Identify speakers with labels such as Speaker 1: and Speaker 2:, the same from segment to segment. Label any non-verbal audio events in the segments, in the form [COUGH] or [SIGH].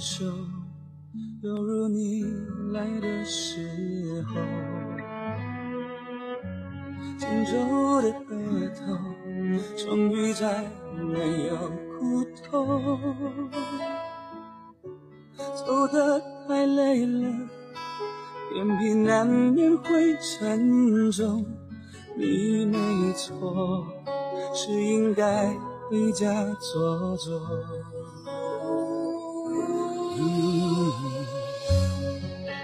Speaker 1: 手，犹如你来的时候，荆州的北头，终于再没有苦痛。走得太累了，眼皮难免会沉重。你没错，是应该回家坐坐。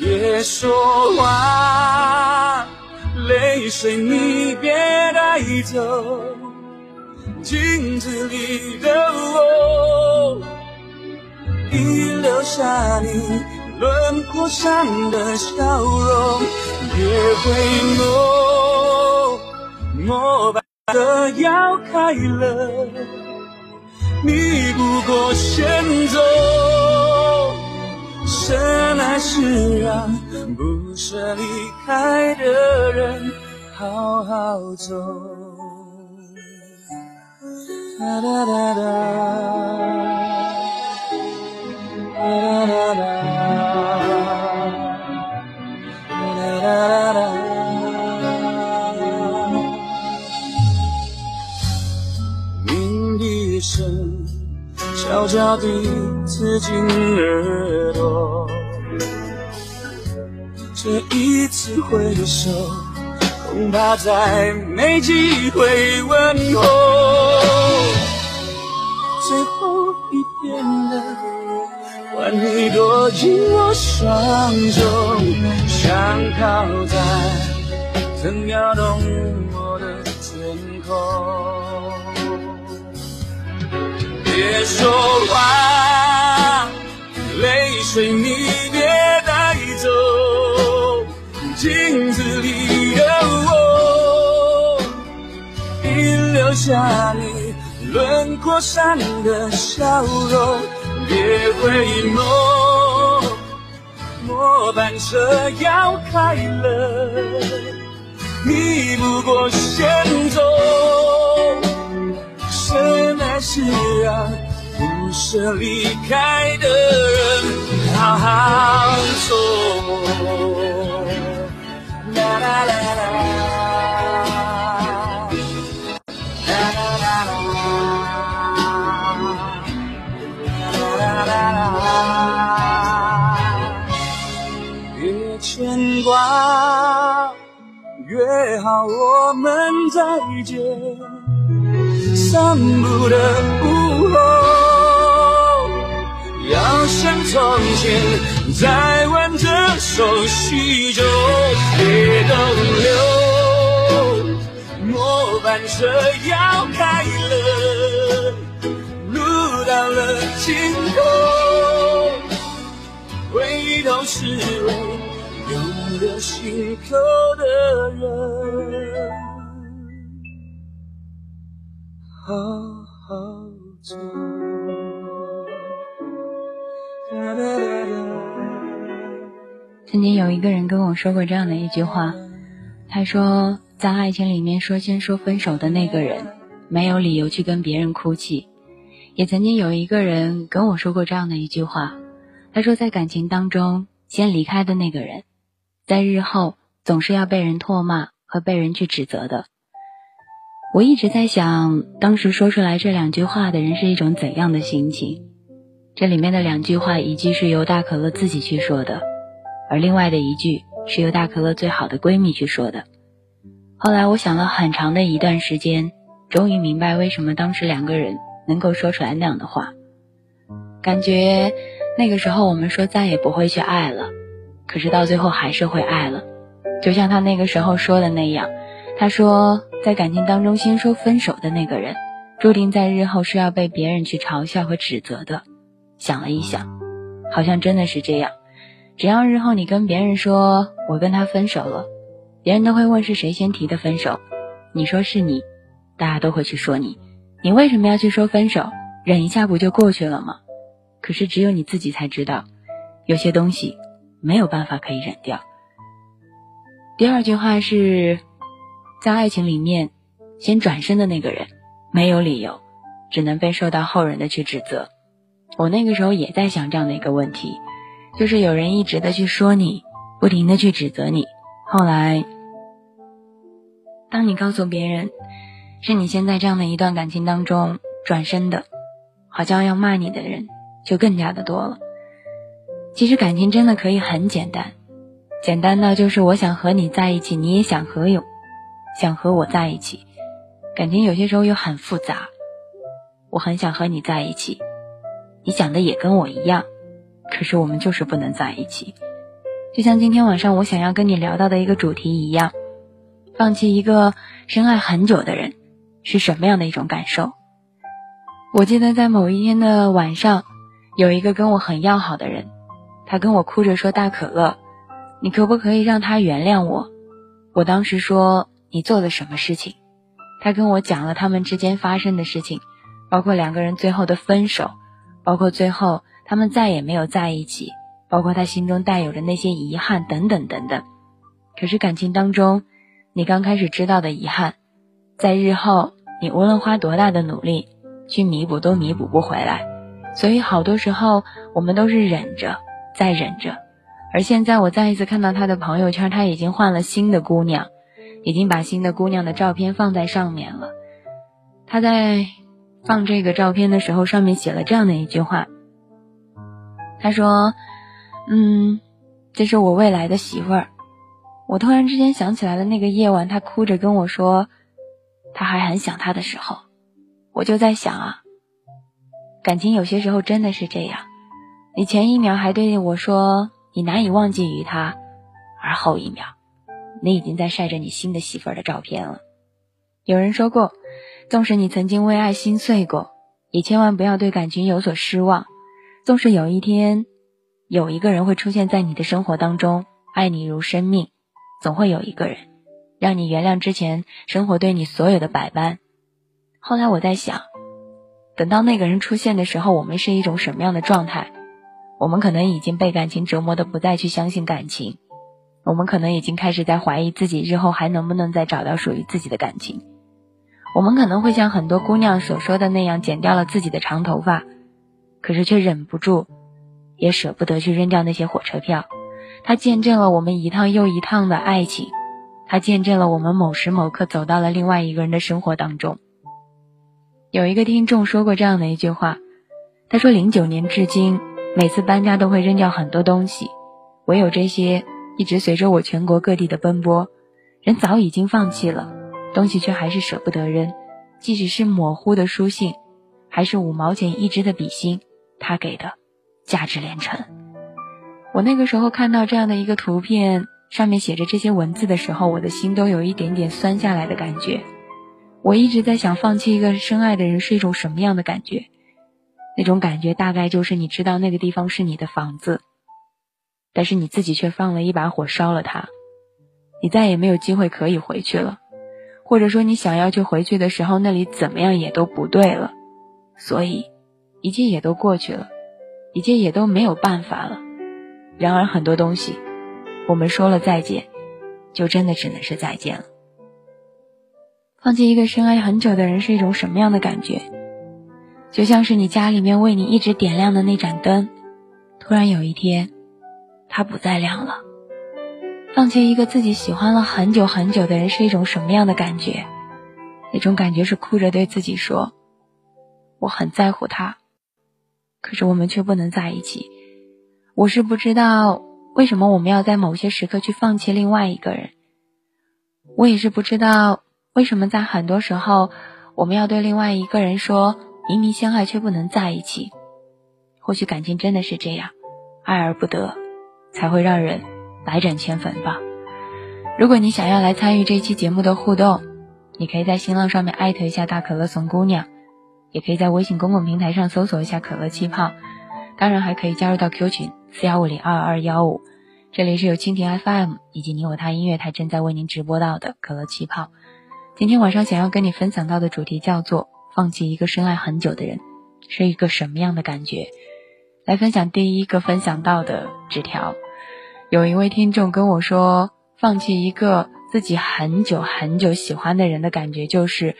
Speaker 1: 别说话，泪水你别带走，镜子里的我，已留下你轮廓上的笑容。别回眸，末班车要开了，你不过先走，生来是让不舍离开的人好好走。哒哒哒哒，哒哒哒。鸣笛声悄悄地刺进耳朵，这一次挥手，恐怕再没机会问候。最后一遍了，换你躲进我双手。想靠在曾摇动我的天空，别说话，水你别带走，镜子里的我，已留下你轮廓上的笑容，别回眸。末班车要开了，你不过先走，生来是让不舍离开的人好好走。啦啦啦啦啦啦啦啦，越牵。挂，约好我们再见。散步的午后，要像从前再挽着手叙旧，别逗留。末班车要开了，路到了尽头，回头是为。永留心口的人，好好走。
Speaker 2: 曾经有一个人跟我说过这样的一句话，他说，在爱情里面说先说分手的那个人，没有理由去跟别人哭泣。也曾经有一个人跟我说过这样的一句话，他说，在感情当中，先离开的那个人。在日后总是要被人唾骂和被人去指责的。我一直在想，当时说出来这两句话的人是一种怎样的心情？这里面的两句话，一句是由大可乐自己去说的，而另外的一句是由大可乐最好的闺蜜去说的。后来我想了很长的一段时间，终于明白为什么当时两个人能够说出来那样的话。感觉那个时候我们说再也不会去爱了。可是到最后还是会爱了，就像他那个时候说的那样，他说在感情当中先说分手的那个人，注定在日后是要被别人去嘲笑和指责的。想了一想，好像真的是这样。只要日后你跟别人说我跟他分手了，别人都会问是谁先提的分手。你说是你，大家都会去说你。你为什么要去说分手？忍一下不就过去了吗？可是只有你自己才知道，有些东西没有办法可以忍掉。第二句话是，在爱情里面，先转身的那个人没有理由，只能被受到后人的去指责。我那个时候也在想这样的一个问题。就是有人一直的去说你，不停的去指责你。后来，当你告诉别人，是你先在这样的一段感情当中转身的，好像要骂你的人就更加的多了。其实感情真的可以很简单，简单到就是我想和你在一起，你也想和有，想和我在一起。感情有些时候又很复杂，我很想和你在一起，你想的也跟我一样。可是我们就是不能在一起，就像今天晚上我想要跟你聊到的一个主题一样，放弃一个深爱很久的人是什么样的一种感受？我记得在某一天的晚上，有一个跟我很要好的人，他跟我哭着说：“大可乐，你可不可以让他原谅我？”我当时说：“你做了什么事情？”他跟我讲了他们之间发生的事情，包括两个人最后的分手，包括最后。他们再也没有在一起，包括他心中带有的那些遗憾等等等等。可是感情当中，你刚开始知道的遗憾，在日后你无论花多大的努力去弥补，都弥补不回来。所以好多时候我们都是忍着，再忍着。而现在我再一次看到他的朋友圈，他已经换了新的姑娘，已经把新的姑娘的照片放在上面了。他在放这个照片的时候，上面写了这样的一句话。他说：“嗯，这是我未来的媳妇儿。”我突然之间想起来了那个夜晚，他哭着跟我说，他还很想他的时候，我就在想啊，感情有些时候真的是这样，你前一秒还对我说你难以忘记于他，而后一秒，你已经在晒着你新的媳妇儿的照片了。有人说过，纵使你曾经为爱心碎过，也千万不要对感情有所失望。纵使有一天，有一个人会出现在你的生活当中，爱你如生命，总会有一个人让你原谅之前生活对你所有的百般。后来我在想，等到那个人出现的时候，我们是一种什么样的状态？我们可能已经被感情折磨的不再去相信感情，我们可能已经开始在怀疑自己日后还能不能再找到属于自己的感情。我们可能会像很多姑娘所说的那样，剪掉了自己的长头发。可是却忍不住，也舍不得去扔掉那些火车票。它见证了我们一趟又一趟的爱情，它见证了我们某时某刻走到了另外一个人的生活当中。有一个听众说过这样的一句话，他说：“零九年至今，每次搬家都会扔掉很多东西，唯有这些一直随着我全国各地的奔波，人早已经放弃了，东西却还是舍不得扔，即使是模糊的书信，还是五毛钱一支的笔芯。”他给的，价值连城。我那个时候看到这样的一个图片，上面写着这些文字的时候，我的心都有一点点酸下来的感觉。我一直在想，放弃一个深爱的人是一种什么样的感觉？那种感觉大概就是你知道那个地方是你的房子，但是你自己却放了一把火烧了它，你再也没有机会可以回去了，或者说你想要去回去的时候，那里怎么样也都不对了，所以。一切也都过去了，一切也都没有办法了。然而很多东西，我们说了再见，就真的只能是再见了。放弃一个深爱很久的人是一种什么样的感觉？就像是你家里面为你一直点亮的那盏灯，突然有一天，它不再亮了。放弃一个自己喜欢了很久很久的人是一种什么样的感觉？那种感觉是哭着对自己说：“我很在乎他。”可是我们却不能在一起。我是不知道为什么我们要在某些时刻去放弃另外一个人。我也是不知道为什么在很多时候我们要对另外一个人说明明相爱却不能在一起。或许感情真的是这样，爱而不得，才会让人百转千坟吧。如果你想要来参与这期节目的互动，你可以在新浪上面艾特一下大可乐怂姑娘。也可以在微信公共平台上搜索一下“可乐气泡”，当然还可以加入到 Q 群四幺五零二二幺五。这里是由蜻蜓 FM 以及你我他音乐台正在为您直播到的可乐气泡。今天晚上想要跟你分享到的主题叫做“放弃一个深爱很久的人是一个什么样的感觉”。来分享第一个分享到的纸条，有一位听众跟我说，放弃一个自己很久很久喜欢的人的感觉就是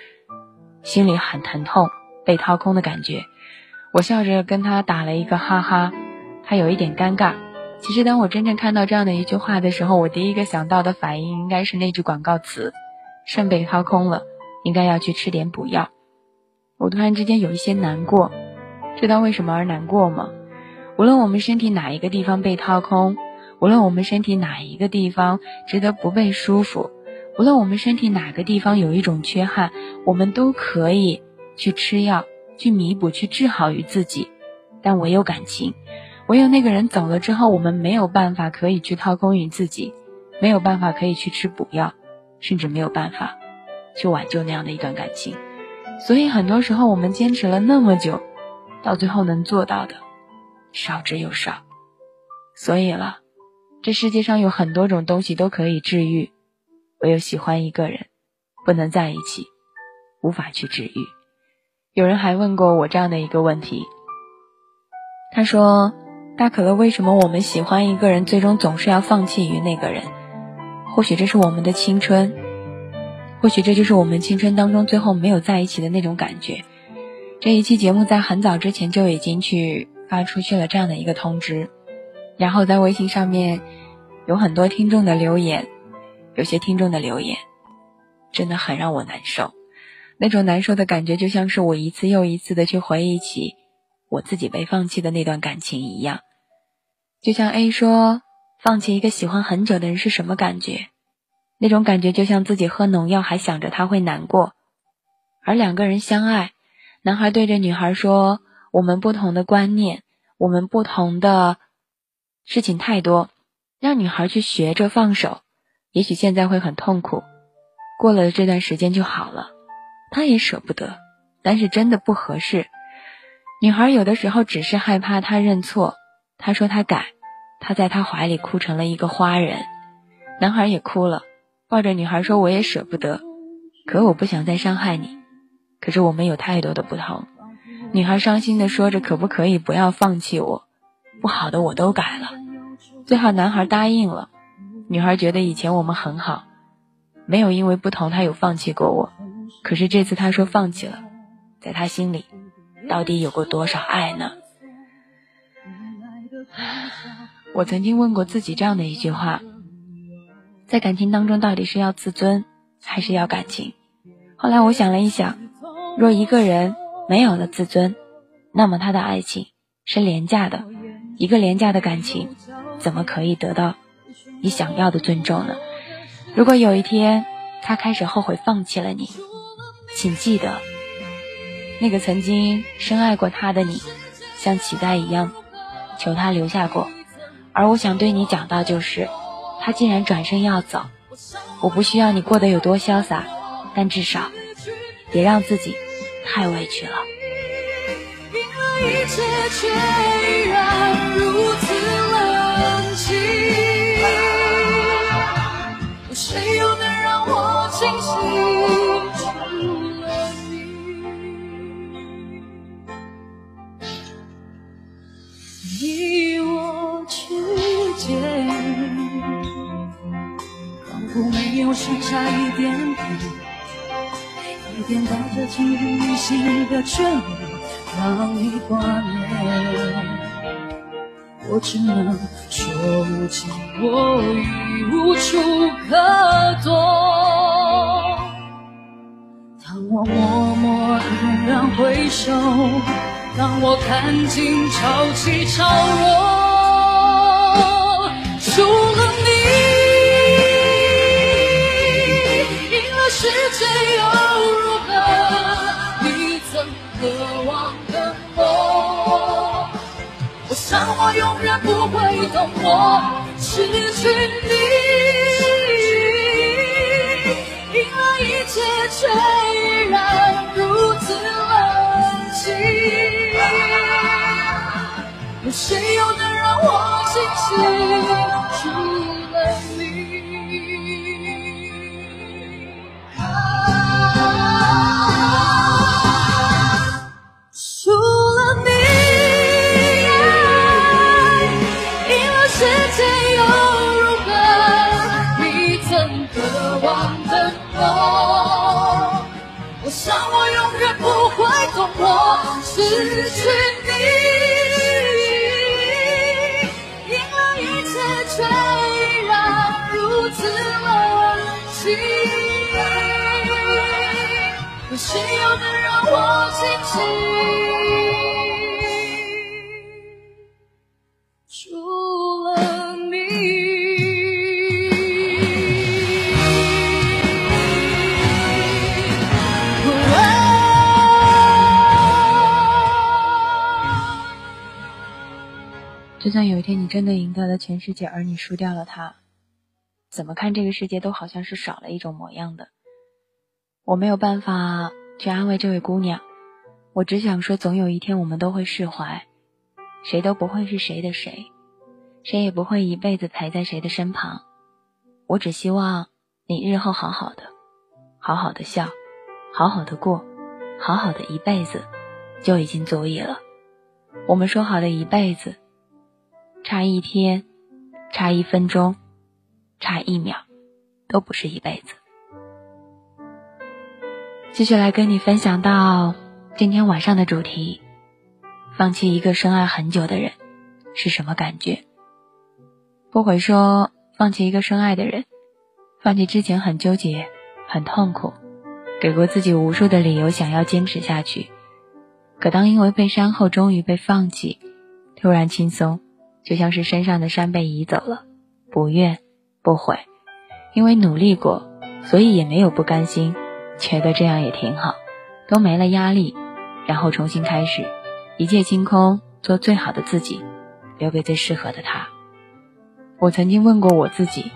Speaker 2: 心里很疼痛、被掏空的感觉。我笑着跟他打了一个哈哈，他有一点尴尬。其实，当我真正看到这样的一句话的时候，我第一个想到的反应应该是那句广告词：“肾被掏空了，应该要去吃点补药。”我突然之间有一些难过，知道为什么而难过吗？无论我们身体哪一个地方被掏空，无论我们身体哪一个地方值得不被舒服，无论我们身体哪个地方有一种缺憾，我们都可以去吃药，去弥补，去治好于自己。但唯有感情。唯有那个人走了之后，我们没有办法可以去掏空于自己，没有办法可以去吃补药，甚至没有办法去挽救那样的一段感情。所以很多时候，我们坚持了那么久，到最后能做到的少之又少。所以了，这世界上有很多种东西都可以治愈，唯有喜欢一个人，不能在一起，无法去治愈。有人还问过我这样的一个问题，他说。大可乐，为什么我们喜欢一个人，最终总是要放弃于那个人？或许这是我们的青春，或许这就是我们青春当中最后没有在一起的那种感觉。这一期节目在很早之前就已经去发出去了这样的一个通知，然后在微信上面有很多听众的留言，有些听众的留言真的很让我难受，那种难受的感觉就像是我一次又一次的去回忆起我自己被放弃的那段感情一样。就像 A 说，放弃一个喜欢很久的人是什么感觉？那种感觉就像自己喝农药还想着他会难过，而两个人相爱，男孩对着女孩说：“我们不同的观念，我们不同的事情太多，让女孩去学着放手。也许现在会很痛苦，过了这段时间就好了。他也舍不得，但是真的不合适。女孩有的时候只是害怕他认错。”他说他改，他在他怀里哭成了一个花人，男孩也哭了，抱着女孩说：“我也舍不得，可我不想再伤害你。可是我们有太多的不同。”女孩伤心的说着：“可不可以不要放弃我？不好的我都改了。”最后男孩答应了。女孩觉得以前我们很好，没有因为不同他有放弃过我。可是这次他说放弃了，在他心里，到底有过多少爱呢？[SIGHS] 我曾经问过自己这样的一句话：在感情当中，到底是要自尊还是要感情？后来我想了一想，若一个人没有了自尊，那么他的爱情是廉价的。一个廉价的感情，怎么可以得到你想要的尊重呢？如果有一天他开始后悔放弃了你，请记得，那个曾经深爱过他的你，像乞丐一样。求他留下过，而我想对你讲到就是，他既然转身要走，我不需要你过得有多潇洒，但至少别让自己太委屈了。一切却依然如此冷清有谁又能让我倾心
Speaker 3: 除了你你我之间仿佛没有
Speaker 2: 剩下一点点一点带着今日心生的眷恋让你挂念。我只能说无情，我已无处可躲。当我默默黯然回首，当我看尽潮起潮落，除了你。赢了世界又如何？你曾渴望，让我永远不会懂我失去你，赢了一切却依然如此冷清。
Speaker 3: 有谁又能让我清醒？失去你，赢了一切却依然如此冷清。有谁又能让我清醒？
Speaker 2: 就算有一天你真的赢得了全世界，而你输掉了他，怎么看这个世界都好像是少了一种模样的。我没有办法去安慰这位姑娘，我只想说，总有一天我们都会释怀，谁都不会是谁的谁，谁也不会一辈子陪在谁的身旁。我只希望你日后好好的，好好的笑，好好的过，好好的一辈子，就已经足以了。我们说好的一辈子。差一天，差一分钟，差一秒，都不是一辈子。继续来跟你分享到今天晚上的主题：放弃一个深爱很久的人是什么感觉？不会说放弃一个深爱的人，放弃之前很纠结、很痛苦，给过自己无数的理由想要坚持下去，可当因为被伤后终于被放弃，突然轻松。就像是身上的山被移走了，不怨不悔，因为努力过，所以也没有不甘心，觉得这样也挺好，都没了压力，然后重新开始，一切清空，做最好的自己，留给最适合的他。我曾经问过我自己，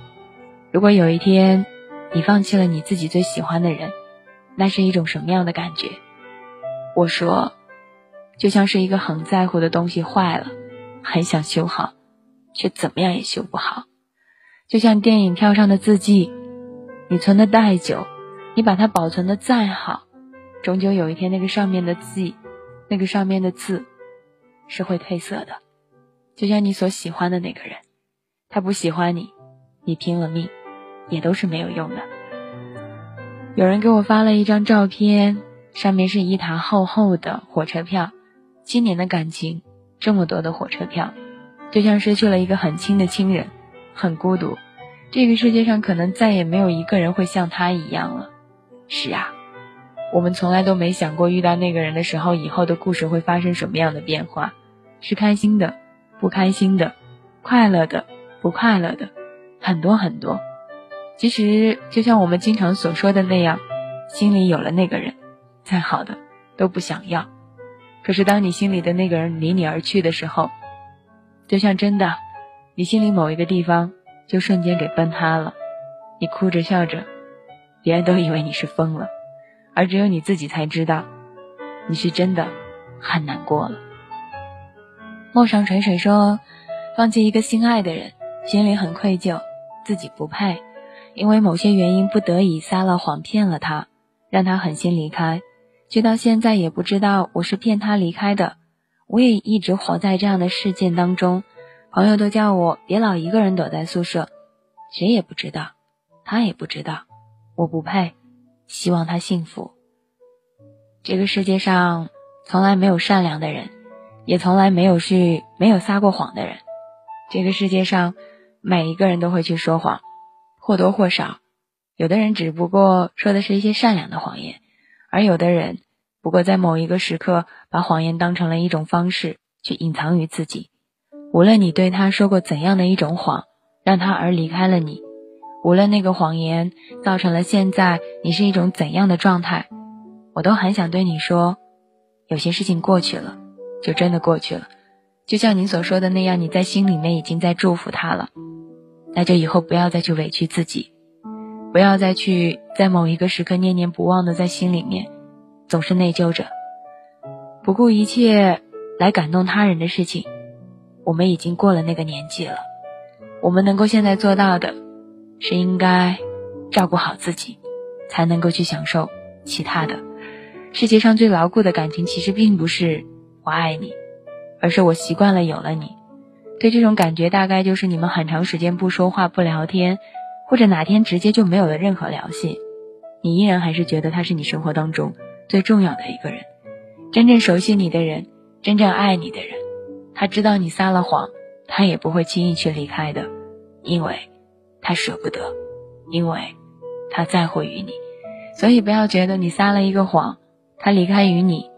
Speaker 2: 如果有一天你放弃了你自己最喜欢的人，那是一种什么样的感觉？我说，就像是一个很在乎的东西坏了。很想修好，却怎么样也修不好，就像电影票上的字迹，你存的再久，你把它保存的再好，终究有一天那个上面的字，那个上面的字，是会褪色的。就像你所喜欢的那个人，他不喜欢你，你拼了命，也都是没有用的。有人给我发了一张照片，上面是一沓厚厚的火车票，今年的感情。这么多的火车票，就像失去了一个很亲的亲人，很孤独。这个世界上可能再也没有一个人会像他一样了。是啊，我们从来都没想过遇到那个人的时候，以后的故事会发生什么样的变化，是开心的，不开心的，快乐的，不快乐的，很多很多。其实就像我们经常所说的那样，心里有了那个人，再好的都不想要。可是，当你心里的那个人离你而去的时候，就像真的，你心里某一个地方就瞬间给崩塌了。你哭着笑着，别人都以为你是疯了，而只有你自己才知道，你是真的很难过了。陌上水水说，放弃一个心爱的人，心里很愧疚，自己不配，因为某些原因不得已撒了谎骗了他，让他狠心离开。直到现在也不知道我是骗他离开的，我也一直活在这样的事件当中。朋友都叫我别老一个人躲在宿舍，谁也不知道，他也不知道，我不配。希望他幸福。这个世界上从来没有善良的人，也从来没有是没有撒过谎的人。这个世界上每一个人都会去说谎，或多或少，有的人只不过说的是一些善良的谎言，而有的人。不过，在某一个时刻，把谎言当成了一种方式去隐藏于自己。无论你对他说过怎样的一种谎，让他而离开了你；无论那个谎言造成了现在你是一种怎样的状态，我都很想对你说：有些事情过去了，就真的过去了。就像你所说的那样，你在心里面已经在祝福他了。那就以后不要再去委屈自己，不要再去在某一个时刻念念不忘的在心里面。总是内疚着，不顾一切来感动他人的事情，我们已经过了那个年纪了。我们能够现在做到的，是应该照顾好自己，才能够去享受其他的。世界上最牢固的感情，其实并不是我爱你，而是我习惯了有了你。对这种感觉，大概就是你们很长时间不说话、不聊天，或者哪天直接就没有了任何联系，你依然还是觉得他是你生活当中最重要的一个人，真正熟悉你的人，真正爱你的人。他知道你撒了谎，他也不会轻易去离开的，因为他舍不得，因为他在乎于你。所以不要觉得你撒了一个谎。他离开于你，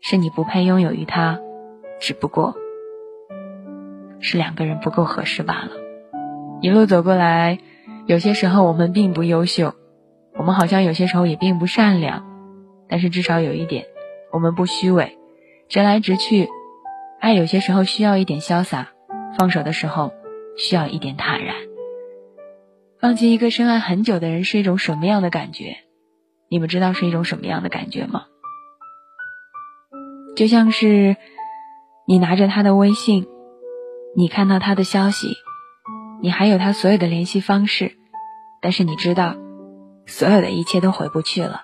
Speaker 2: 是你不配拥有于他，只不过是两个人不够合适罢了。一路走过来，有些时候我们并不优秀，我们好像有些时候也并不善良，但是至少有一点，我们不虚伪，直来直去。爱有些时候需要一点潇洒，放手的时候需要一点坦然。放弃一个深爱很久的人是一种什么样的感觉？你们知道是一种什么样的感觉吗？就像是你拿着他的微信，你看到他的消息，你还有他所有的联系方式，但是你知道，所有的一切都回不去了。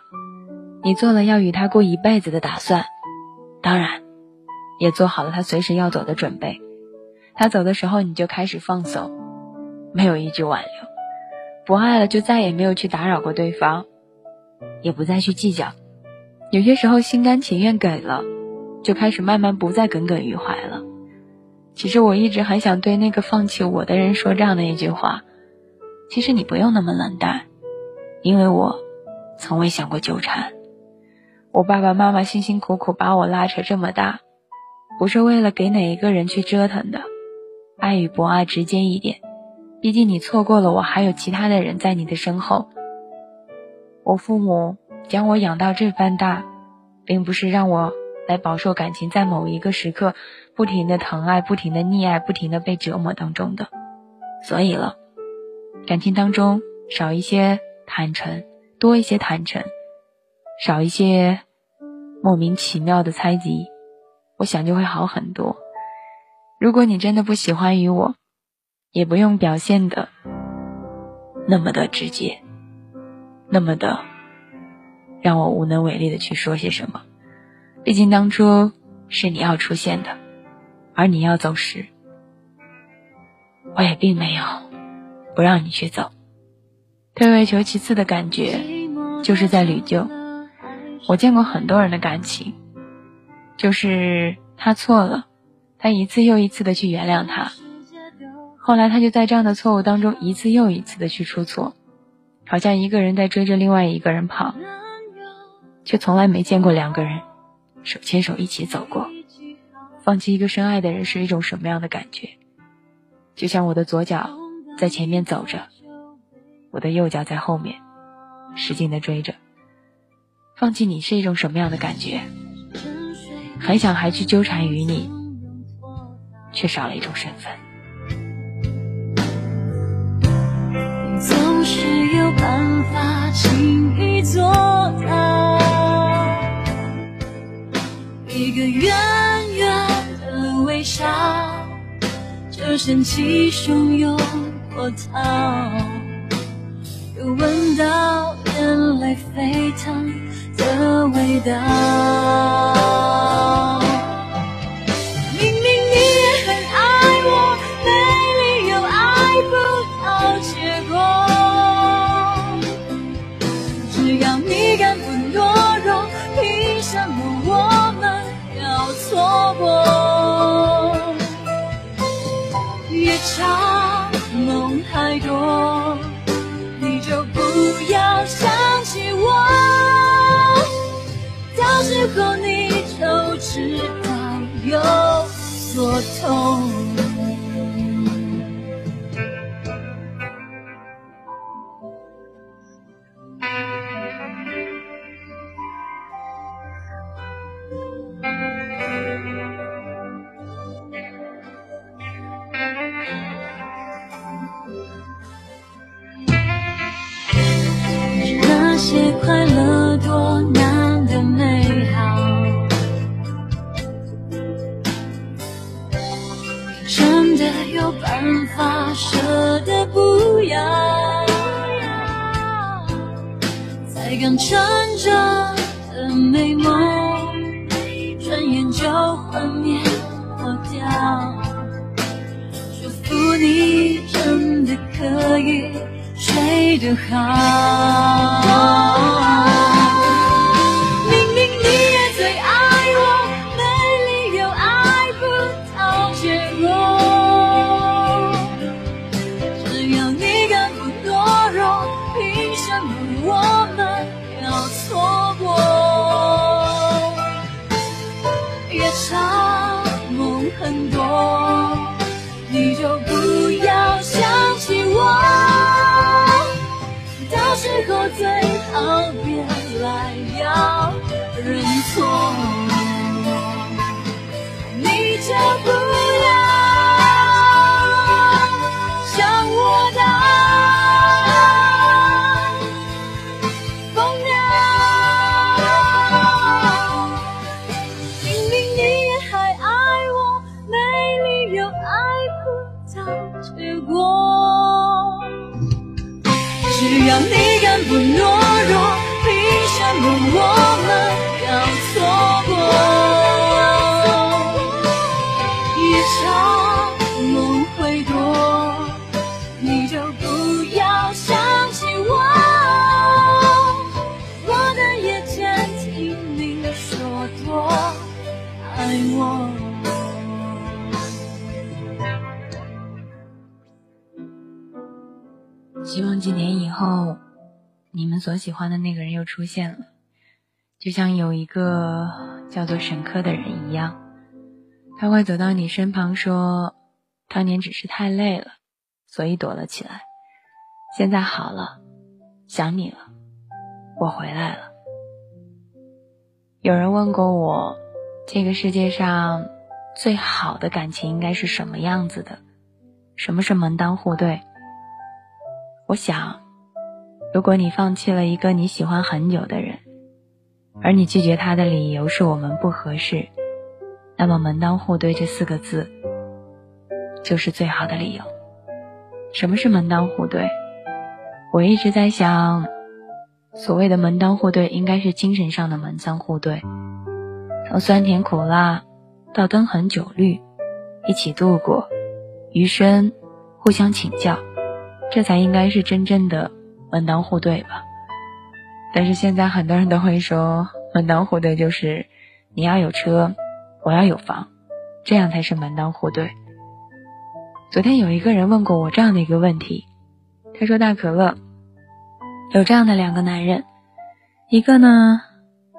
Speaker 2: 你做了要与他过一辈子的打算，当然，也做好了他随时要走的准备。他走的时候，你就开始放手，没有一句挽留，不爱了就再也没有去打扰过对方。也不再去计较，有些时候心甘情愿给了，就开始慢慢不再耿耿于怀了。其实我一直很想对那个放弃我的人说这样的一句话：其实你不用那么冷淡，因为我从未想过纠缠。我爸爸妈妈辛辛苦苦把我拉扯这么大，不是为了给哪一个人去折腾的。爱与不爱直接一点，毕竟你错过了我，还有其他的人在你的身后。我父母将我养到这般大，并不是让我来饱受感情在某一个时刻不停的疼爱、不停的溺爱、不停的被折磨当中的。所以了，感情当中少一些坦诚，多一些坦诚，少一些莫名其妙的猜忌，我想就会好很多。如果你真的不喜欢于我，也不用表现的那么的直接。那么的，让我无能为力的去说些什么。毕竟当初是你要出现的，而你要走时，我也并没有不让你去走。退位求其次的感觉，就是在捋旧。我见过很多人的感情，就是他错了，他一次又一次的去原谅他，后来他就在这样的错误当中一次又一次的去出错。好像一个人在追着另外一个人跑，却从来没见过两个人手牵手一起走过。放弃一个深爱的人是一种什么样的感觉？就像我的左脚在前面走着，我的右脚在后面使劲的追着。放弃你是一种什么样的感觉？很想还去纠缠于你，却少了一种身份。
Speaker 3: 总是有办法轻易做到，一个远远的微笑，就掀起汹涌波涛，闻到眼泪沸腾的味道。痛。才刚撑着的美梦，转眼就幻灭破掉。祝福你真的可以睡得好。
Speaker 2: 你们所喜欢的那个人又出现了，就像有一个叫做沈科的人一样，他会走到你身旁说：“当年只是太累了，所以躲了起来，现在好了，想你了，我回来了。”有人问过我，这个世界上最好的感情应该是什么样子的？什么是门当户对？我想，如果你放弃了一个你喜欢很久的人，而你拒绝他的理由是我们不合适，那么“门当户对”这四个字就是最好的理由。什么是门当户对？我一直在想，所谓的门当户对，应该是精神上的门当户对，从酸甜苦辣到灯红酒绿，一起度过余生，互相请教。这才应该是真正的门当户对吧？但是现在很多人都会说，门当户对就是你要有车，我要有房，这样才是门当户对。昨天有一个人问过我这样的一个问题，他说：“大可乐，有这样的两个男人，一个呢，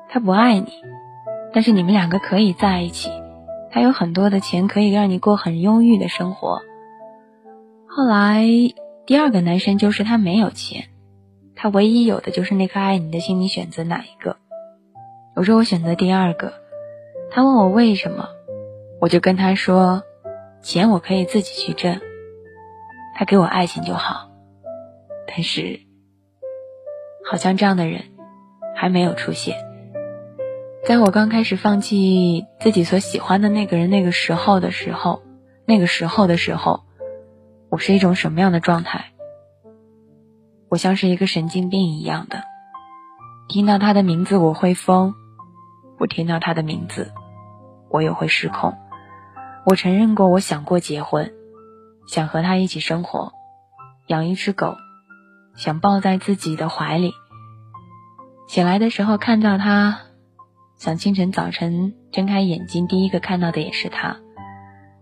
Speaker 2: 他不爱你，但是你们两个可以在一起，他有很多的钱，可以让你过很忧郁的生活。”后来。第二个男生就是他没有钱，他唯一有的就是那颗爱你的心。你选择哪一个？我说我选择第二个。他问我为什么，我就跟他说，钱我可以自己去挣，他给我爱情就好。但是，好像这样的人还没有出现。在我刚开始放弃自己所喜欢的那个人那个时候的时候，那个时候的时候。我是一种什么样的状态？我像是一个神经病一样的，听到他的名字我会疯，我听到他的名字，我也会失控。我承认过，我想过结婚，想和他一起生活，养一只狗，想抱在自己的怀里。醒来的时候看到他，想清晨早晨睁开眼睛第一个看到的也是他，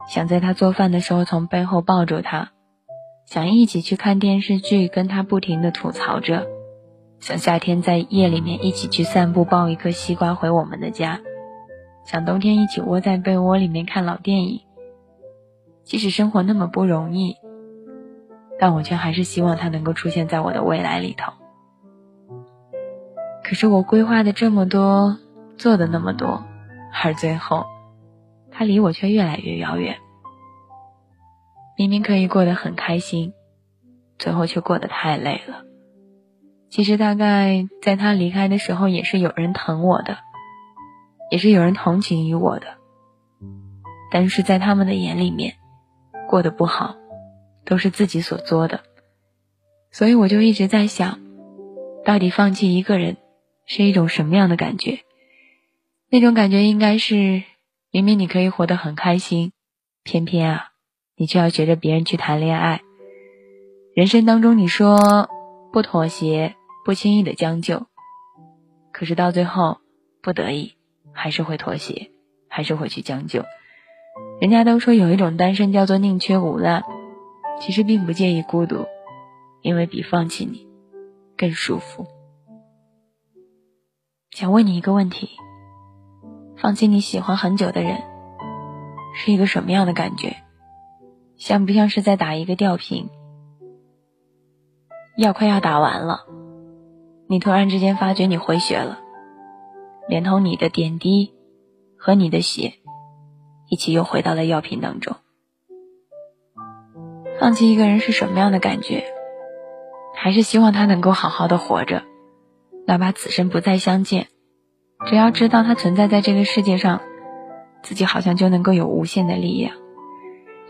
Speaker 2: 想在他做饭的时候从背后抱住他。想一起去看电视剧，跟他不停的吐槽着；想夏天在夜里面一起去散步，抱一颗西瓜回我们的家；想冬天一起窝在被窝里面看老电影。即使生活那么不容易，但我却还是希望他能够出现在我的未来里头。可是我规划的这么多，做的那么多，而最后，他离我却越来越遥远。明明可以过得很开心，最后却过得太累了。其实大概在他离开的时候，也是有人疼我的，也是有人同情于我的。但是在他们的眼里面，过得不好，都是自己所作的。所以我就一直在想，到底放弃一个人是一种什么样的感觉？那种感觉应该是，明明你可以活得很开心，偏偏啊，你却要学着别人去谈恋爱。人生当中，你说不妥协，不轻易的将就，可是到最后，不得已还是会妥协，还是会去将就。人家都说有一种单身叫做宁缺毋滥，其实并不介意孤独。因为比放弃你更舒服。想问你一个问题：放弃你喜欢很久的人，是一个什么样的感觉？像不像是在打一个吊瓶？药快要打完了，你突然之间发觉你回血了，连同你的点滴和你的血，一起又回到了药瓶当中。放弃一个人是什么样的感觉？还是希望他能够好好的活着，哪怕此生不再相见，只要知道他存在在这个世界上，自己好像就能够有无限的力量。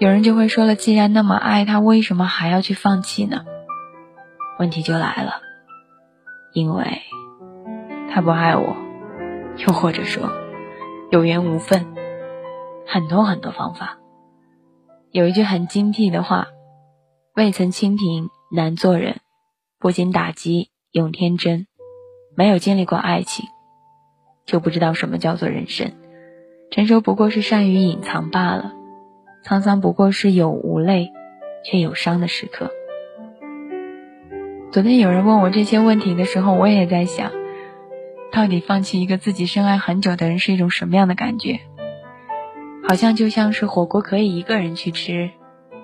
Speaker 2: 有人就会说了，既然那么爱他，为什么还要去放弃呢？问题就来了，因为他不爱我，又或者说有缘无分，很多很多方法。有一句很精辟的话：未曾清贫难做人。不经打击永天真，没有经历过爱情，就不知道什么叫做人生。成熟不过是善于隐藏罢了，沧桑不过是有无泪却有伤的时刻。昨天有人问我这些问题的时候，我也在想，到底放弃一个自己深爱很久的人是一种什么样的感觉？好像就像是火锅可以一个人去吃，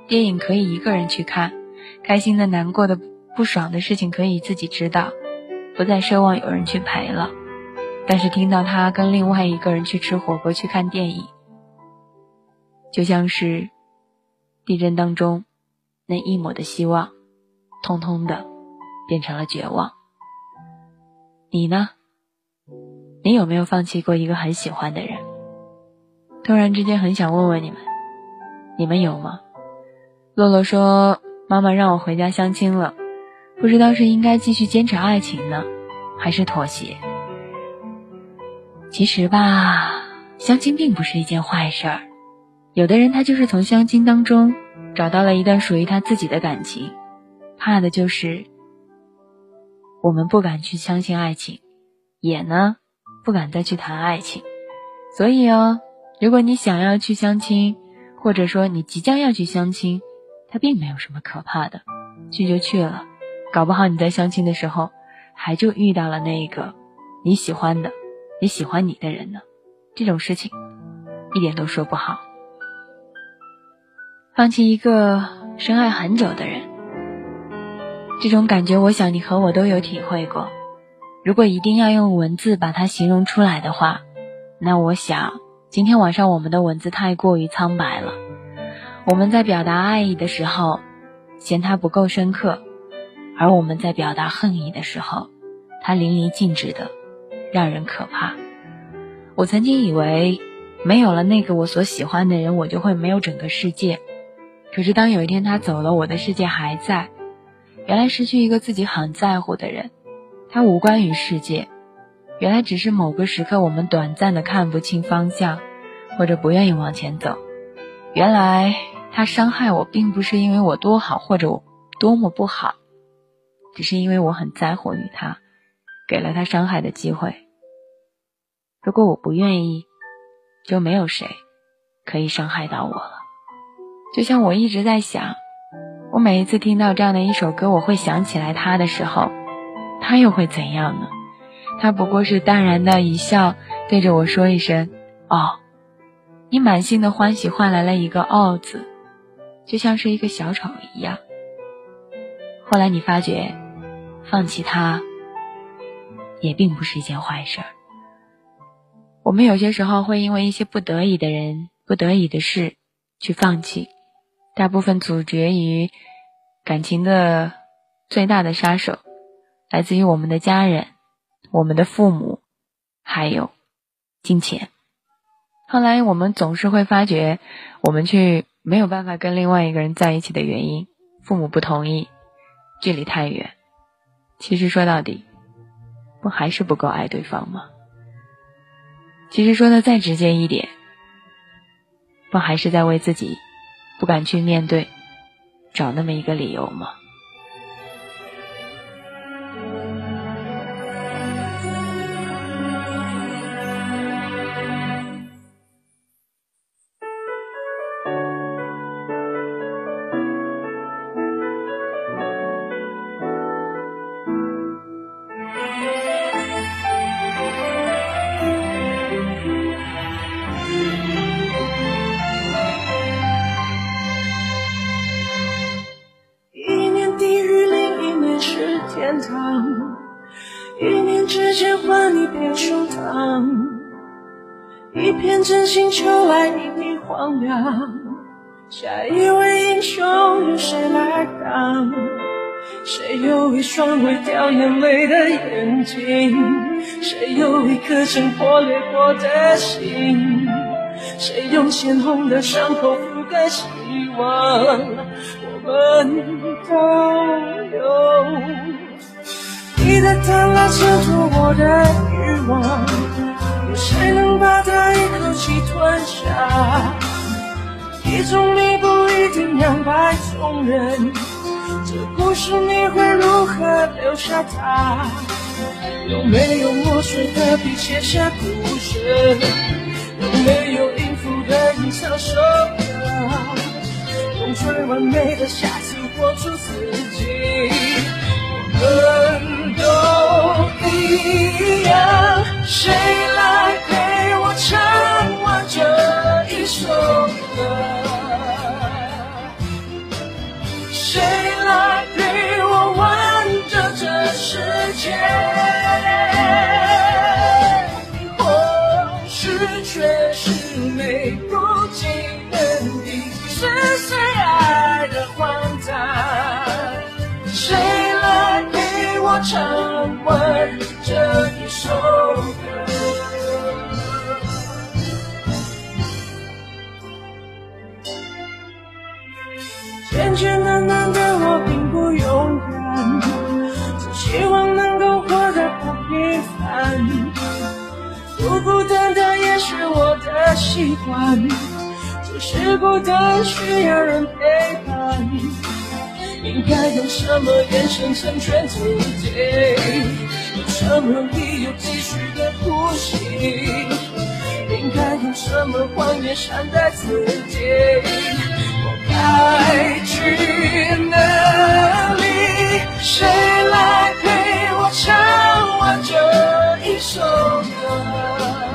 Speaker 2: 电影可以一个人去看，开心的、难过的。不爽的事情可以自己知道，不再奢望有人去陪了。但是听到他跟另外一个人去吃火锅、去看电影，就像是地震当中那一抹的希望，通通的变成了绝望。你呢？你有没有放弃过一个很喜欢的人？突然之间很想问问你们，你们有吗？洛洛说：“妈妈让我回家相亲了。”不知道是应该继续坚持爱情呢，还是妥协？其实吧，相亲并不是一件坏事儿。有的人他就是从相亲当中找到了一段属于他自己的感情，怕的就是我们不敢去相信爱情，也呢不敢再去谈爱情。所以哦，如果你想要去相亲，或者说你即将要去相亲，他并没有什么可怕的，去就去了。搞不好你在相亲的时候，还就遇到了那个你喜欢的、也喜欢你的人呢。这种事情一点都说不好。放弃一个深爱很久的人，这种感觉，我想你和我都有体会过。如果一定要用文字把它形容出来的话，那我想今天晚上我们的文字太过于苍白了。我们在表达爱意的时候，嫌它不够深刻。而我们在表达恨意的时候，它淋漓尽致的，让人可怕。我曾经以为，没有了那个我所喜欢的人，我就会没有整个世界。可是当有一天他走了，我的世界还在。原来失去一个自己很在乎的人，他无关于世界。原来只是某个时刻，我们短暂的看不清方向，或者不愿意往前走。原来他伤害我，并不是因为我多好，或者我多么不好。只是因为我很在乎于他，给了他伤害的机会。如果我不愿意，就没有谁可以伤害到我了。就像我一直在想，我每一次听到这样的一首歌，我会想起来他的时候，他又会怎样呢？他不过是淡然的一笑，对着我说一声“哦”，你满心的欢喜换来了一个“哦”字，就像是一个小丑一样。后来你发觉，放弃他也并不是一件坏事儿。我们有些时候会因为一些不得已的人、不得已的事去放弃，大部分阻绝于感情的最大的杀手，来自于我们的家人、我们的父母，还有金钱。后来我们总是会发觉，我们去没有办法跟另外一个人在一起的原因。父母不同意，距离太远。其实说到底，不还是不够爱对方吗？其实说的再直接一点，不还是在为自己不敢去面对找那么一个理由吗？
Speaker 1: 下一位英雄由谁来当？谁有一双会掉眼泪的眼睛？谁有一颗曾破裂过的心？谁用鲜红的伤口覆盖希望？我们都有你的贪婪衬托我的欲望。有谁能把它一口气吞下？一种你不一定两败众人。这故事你会如何留下它？有没有墨水的笔写下故事？有没有音符的吟唱首歌？用最完美的下次活出自己。我们都一样，谁来陪唱完这一首歌？谁来陪我完整这世界？或许却是美不尽人的，是谁爱的荒唐？谁来陪我唱完这一首是我的习惯，只是孤单需要人陪伴。应该用什么眼神成全自己？用什么理由继续的呼吸？应该用什么谎言善待自己？我该去哪里？谁来陪我唱完这一首歌？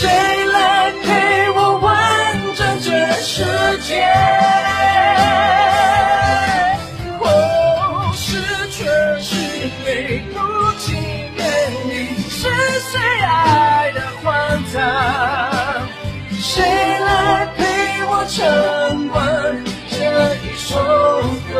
Speaker 1: 谁来陪我完整这世界？哦，是却是美不尽人意，是谁爱的荒唐？谁来陪我唱完这一首歌？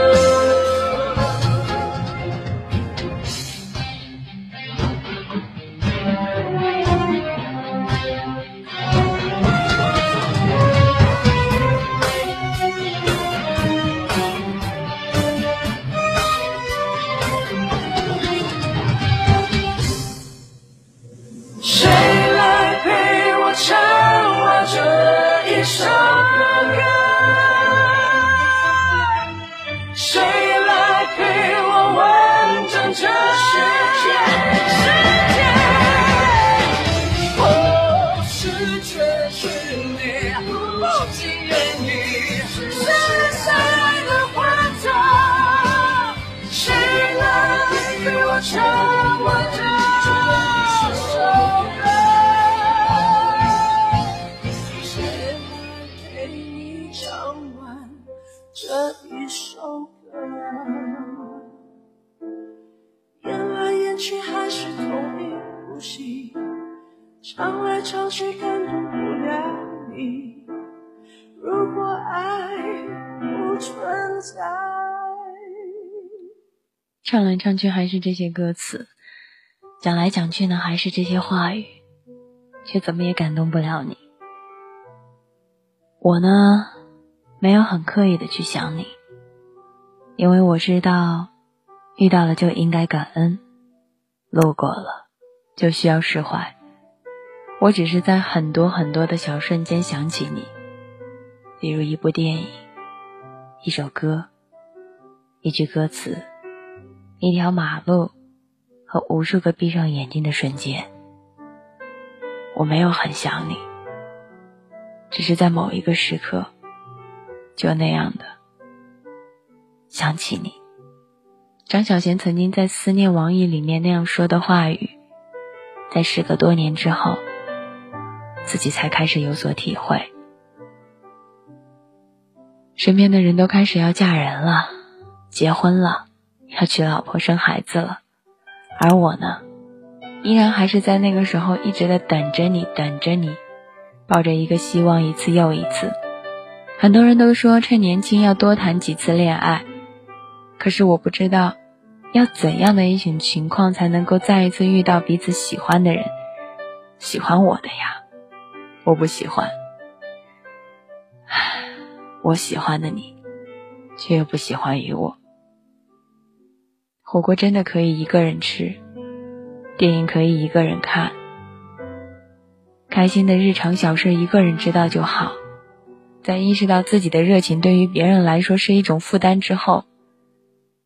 Speaker 1: 唱来唱去还是
Speaker 2: 这些歌词，讲来讲去呢还是这些话语，却怎么也感动不了你。我呢，没有很刻意的去想你，因为我知道，遇到了就应该感恩，路过了就需要释怀。我只是在很多很多的小瞬间想起你，比如一部电影、一首歌、一句歌词、一条马路和无数个闭上眼睛的瞬间。我没有很想你，只是在某一个时刻，就那样的想起你。张小娴曾经在《思念王毅》里面那样说的话语，在时隔多年之后。自己才开始有所体会，身边的人都开始要嫁人了，结婚了，要娶老婆生孩子了，而我呢，依然还是在那个时候一直在等着你，等着你，抱着一个希望，一次又一次。很多人都说趁年轻要多谈几次恋爱，可是我不知道，要怎样的一种情况才能够再一次遇到彼此喜欢的人，喜欢我的呀。我不喜欢，唉 [SIGHS] 我喜欢的你，却又不喜欢于我。火锅真的可以一个人吃，电影可以一个人看，开心的日常小事一个人知道就好。在意识到自己的热情对于别人来说是一种负担之后，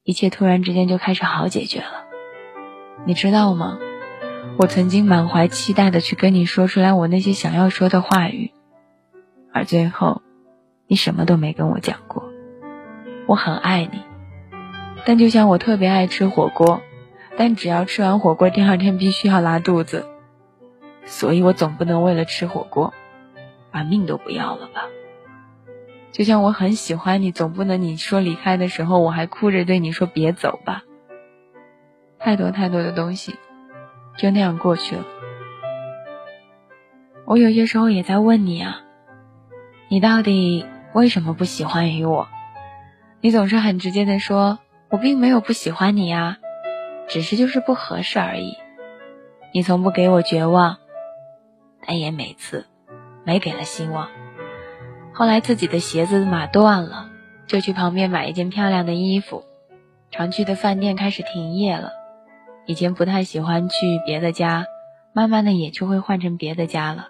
Speaker 2: 一切突然之间就开始好解决了。你知道吗？我曾经满怀期待的去跟你说出来我那些想要说的话语，而最后，你什么都没跟我讲过。我很爱你，但就像我特别爱吃火锅，但只要吃完火锅第二天必须要拉肚子，所以我总不能为了吃火锅，把命都不要了吧？就像我很喜欢你，总不能你说离开的时候我还哭着对你说别走吧？太多太多的东西。就那样过去了。我有些时候也在问你啊，你到底为什么不喜欢于我？你总是很直接的说，我并没有不喜欢你呀，只是就是不合适而已。你从不给我绝望，但也每次没给了希望。后来自己的鞋子码断了，就去旁边买一件漂亮的衣服。常去的饭店开始停业了。以前不太喜欢去别的家，慢慢的也就会换成别的家了。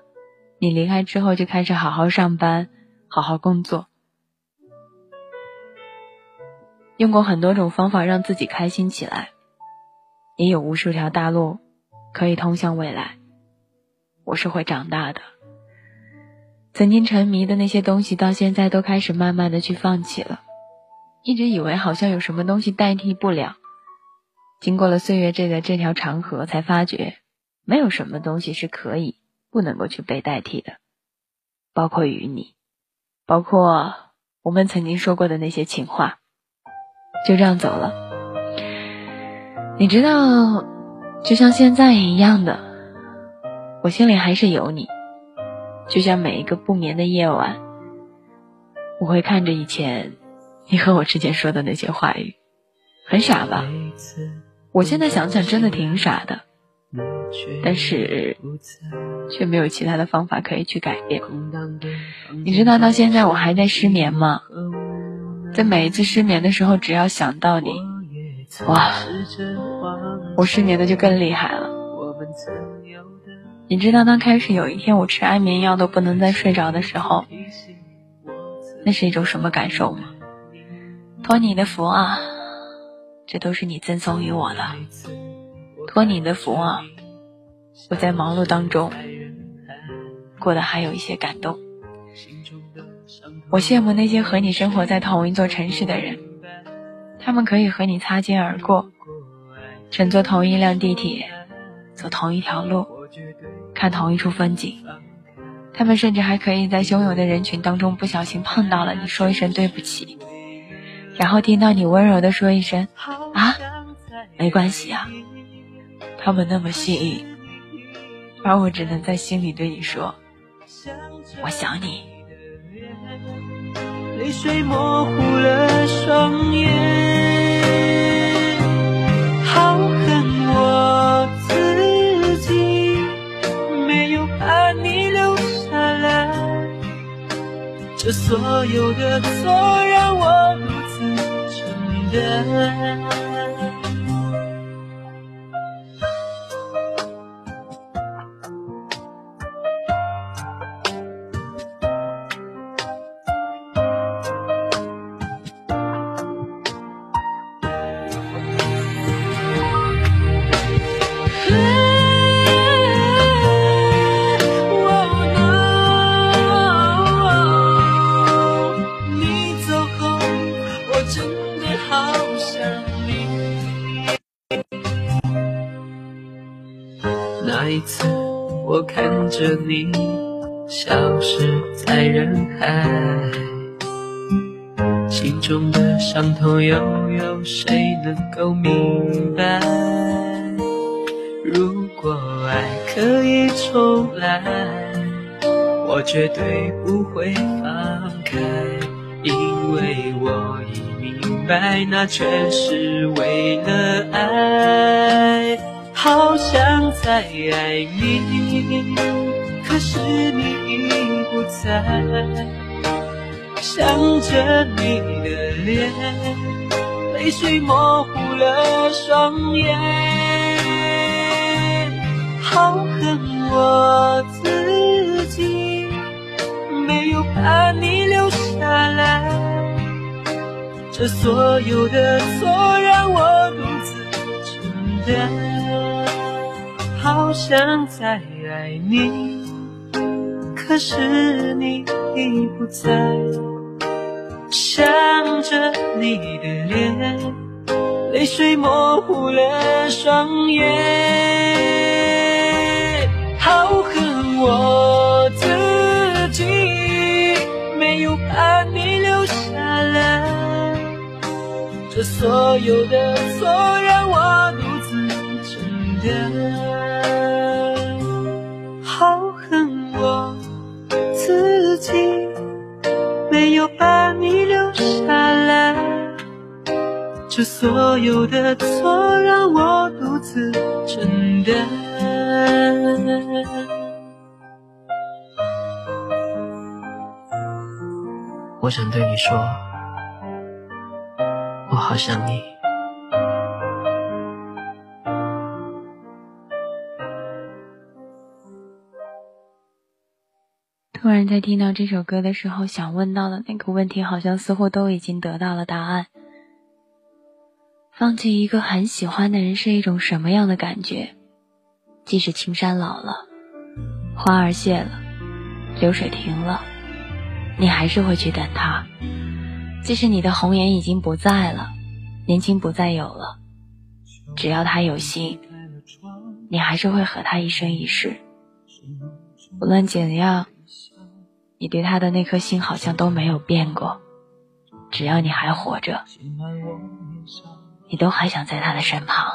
Speaker 2: 你离开之后就开始好好上班，好好工作，用过很多种方法让自己开心起来，也有无数条大路可以通向未来。我是会长大的，曾经沉迷的那些东西，到现在都开始慢慢的去放弃了。一直以为好像有什么东西代替不了。经过了岁月这个这条长河，才发觉没有什么东西是可以不能够去被代替的，包括与你，包括我们曾经说过的那些情话，就这样走了。你知道，就像现在一样的，我心里还是有你。就像每一个不眠的夜晚，我会看着以前你和我之前说的那些话语，很傻吧？我现在想想，真的挺傻的，但是却没有其他的方法可以去改变。你知道到现在我还在失眠吗？在每一次失眠的时候，只要想到你，哇，我失眠的就更厉害了。你知道当开始有一天我吃安眠药都不能再睡着的时候，那是一种什么感受吗？托你的福啊！这都是你赠送于我的，托你的福啊！我在忙碌当中过得还有一些感动。我羡慕那些和你生活在同一座城市的人，他们可以和你擦肩而过，乘坐同一辆地铁，走同一条路，看同一处风景。他们甚至还可以在汹涌的人群当中不小心碰到了你，说一声对不起。然后听到你温柔的说一声啊，没关系啊，他们那么幸运，而我只能在心里对你说，我想你。泪水模糊了双眼，好恨我自己没有把你留下来，这所有
Speaker 3: 的错让我独自承担。着你消失在人海，心中的伤痛又有谁能够明白？如果爱可以重来，我绝对不会放开，因为我已明白，那全是为了爱，好想再爱你。可是你已不在，想着你的脸，泪水模糊了双眼，好恨我自己没有把你留下来，这所有的错让我独自承担，好想再爱你。可是你已不在，想着你的脸，泪水模糊了双眼，好恨我自己没有把你留下来，这所有的错让我独自承担，己没有把你留下来，这所有的错让我独自承担。我想对你说，我好想你。
Speaker 2: 突然在听到这首歌的时候，想问到的那个问题，好像似乎都已经得到了答案。放弃一个很喜欢的人是一种什么样的感觉？即使青山老了，花儿谢了，流水停了，你还是会去等他。即使你的红颜已经不在了，年轻不再有了，只要他有心，你还是会和他一生一世。无论怎样。你对他的那颗心好像都没有变过，只要你还活着，你都还想在他的身旁。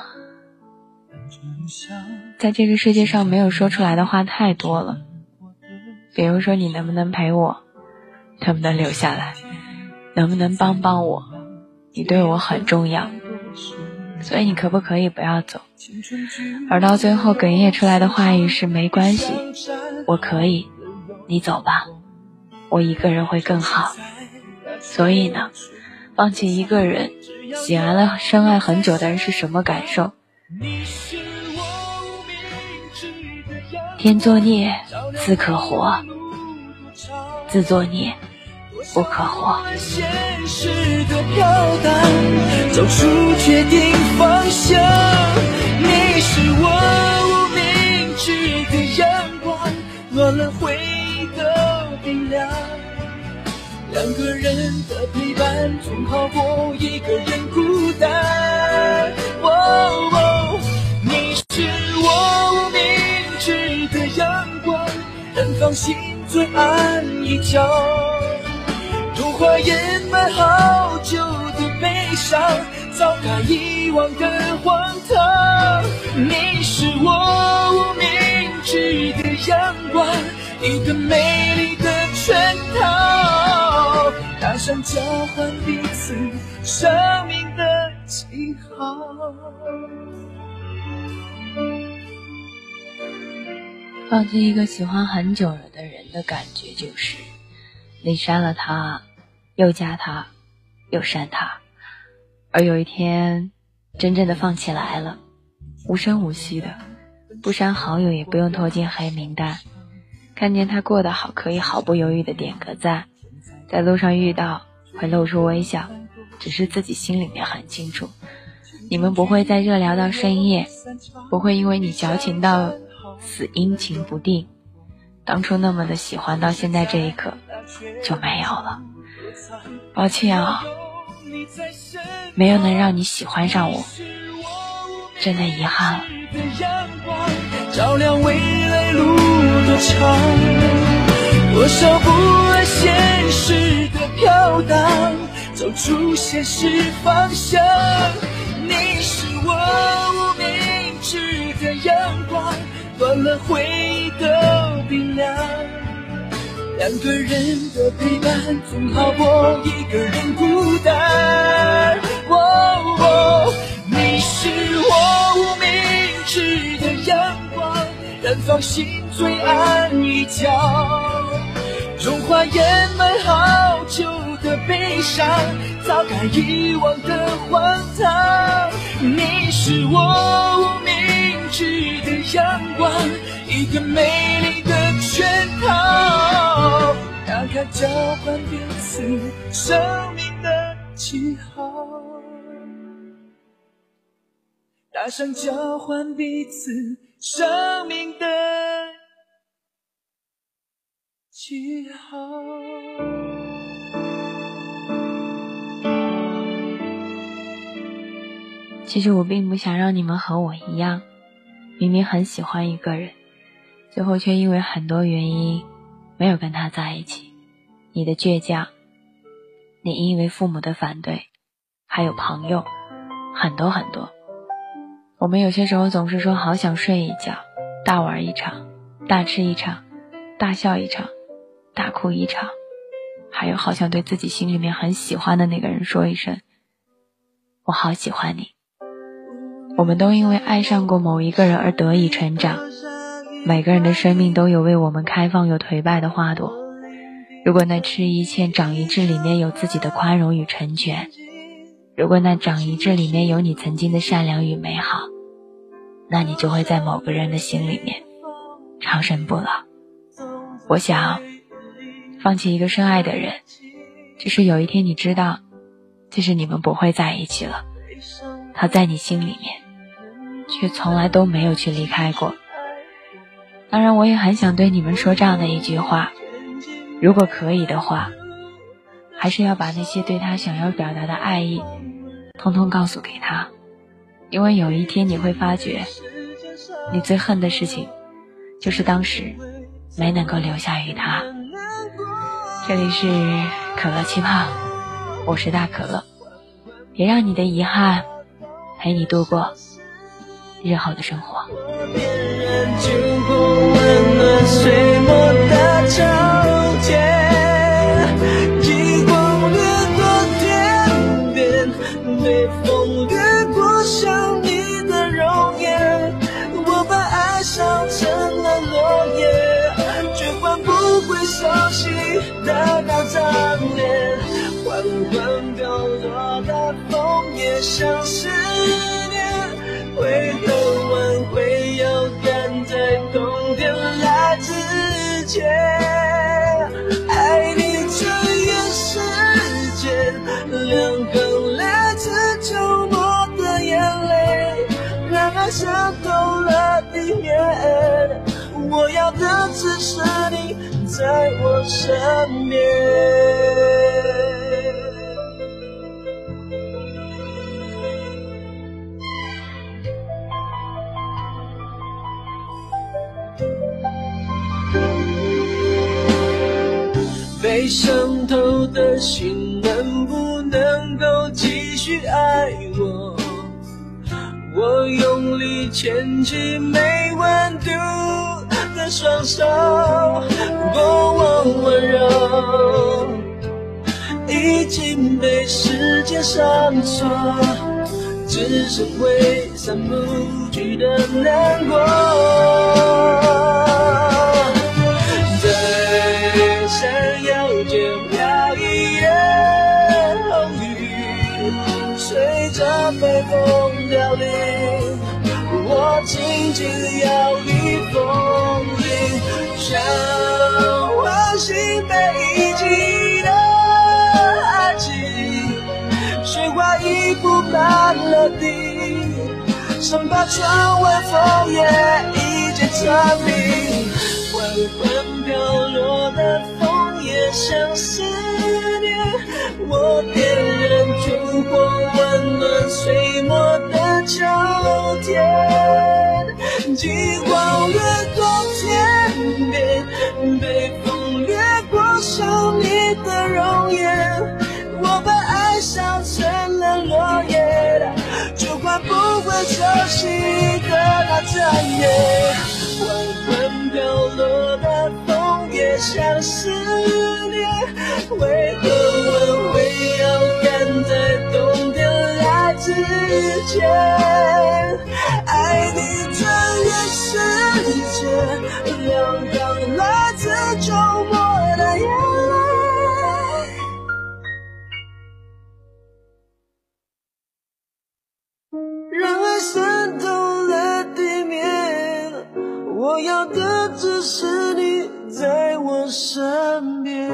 Speaker 2: 在这个世界上，没有说出来的话太多了，比如说你能不能陪我，能不能留下来，能不能帮帮我，你对我很重要，所以你可不可以不要走？而到最后哽咽出来的话语是没关系，我可以，你走吧。我一个人会更好，所以呢，放弃一个人，喜爱了深爱很久的人是什么感受？天作孽，自可活；自作孽，不可活。走出确定方向，你是我无名指的阳光，暖了回。两个人的陪伴总好过一个人孤单。哦，你是我无名指的阳光，绽放心最暗一角，如花掩埋好久的悲伤，早该遗忘的荒唐。你是我无名指的阳光，一个美上交换彼此生命的记号。放弃一个喜欢很久了的人的感觉，就是你删了他，又加他，又删他，而有一天，真正的放弃来了，无声无息的，不删好友也不用拖进黑名单，看见他过得好，可以毫不犹豫的点个赞，在路上遇到会露出微笑，只是自己心里面很清楚，你们不会再热聊到深夜，不会因为你矫情到死阴晴不定。当初那么的喜欢，到现在这一刻就没有了。抱歉啊，没有能让你喜欢上我，真的遗憾了。
Speaker 1: 照亮未来路多长，多少不安现实的飘荡，走出现实方向。你是我无名指的阳光。断了回忆的冰凉，两个人的陪伴总好过一个人孤单。哦，你是我无名指的阳光，燃放心最暗一角，融化掩埋好久的悲伤，早该遗忘的荒唐。你是我无名指的。阳光，一个美丽的圈套，打开交换彼此生命的记号，打上交换彼此生命的记号。
Speaker 2: 其实我并不想让你们和我一样。明明很喜欢一个人，最后却因为很多原因没有跟他在一起。你的倔强，你因为父母的反对，还有朋友，很多很多。我们有些时候总是说好想睡一觉，大玩一场，大吃一场，大笑一场，大哭一场，还有好想对自己心里面很喜欢的那个人说一声：“我好喜欢你。”我们都因为爱上过某一个人而得以成长。每个人的生命都有为我们开放又颓败的花朵。如果那吃一堑长一智里面有自己的宽容与成全，如果那长一智里面有你曾经的善良与美好，那你就会在某个人的心里面长生不老。我想，放弃一个深爱的人，只是有一天你知道，其实你们不会在一起了。他在你心里面。却从来都没有去离开过。当然，我也很想对你们说这样的一句话：如果可以的话，还是要把那些对他想要表达的爱意，通通告诉给他。因为有一天你会发觉，你最恨的事情，就是当时没能够留下于他。这里是可乐气泡，我是大可乐，别让你的遗憾陪你度过。日后的生活。
Speaker 1: 像思念。为何挽回，要赶在冬天来之前。爱你这一时间，两行来自沉默的眼泪，让爱渗透了地面。我要的只是你在我身边。的心能不能够继续爱我？我用力牵起没温度的双手，过往温柔已经被时间上锁，只剩挥散不去的难过。只要你风铃，像唤醒北极的爱情。雪花已铺满了地，生怕窗外枫叶一见蝉鸣。缓缓飘落的枫叶像思念，我点燃烛火，温暖岁末的秋天。极光掠过天边，北风掠过想你的容颜。我把爱烧成了落叶，就换不回熟悉的那张脸。缓缓飘落的枫叶像思念，为何我会要赶在冬天来之前？爱你穿越世界，凉凉来自周末的眼泪。让爱渗透了地面，我要的只是你在我身边。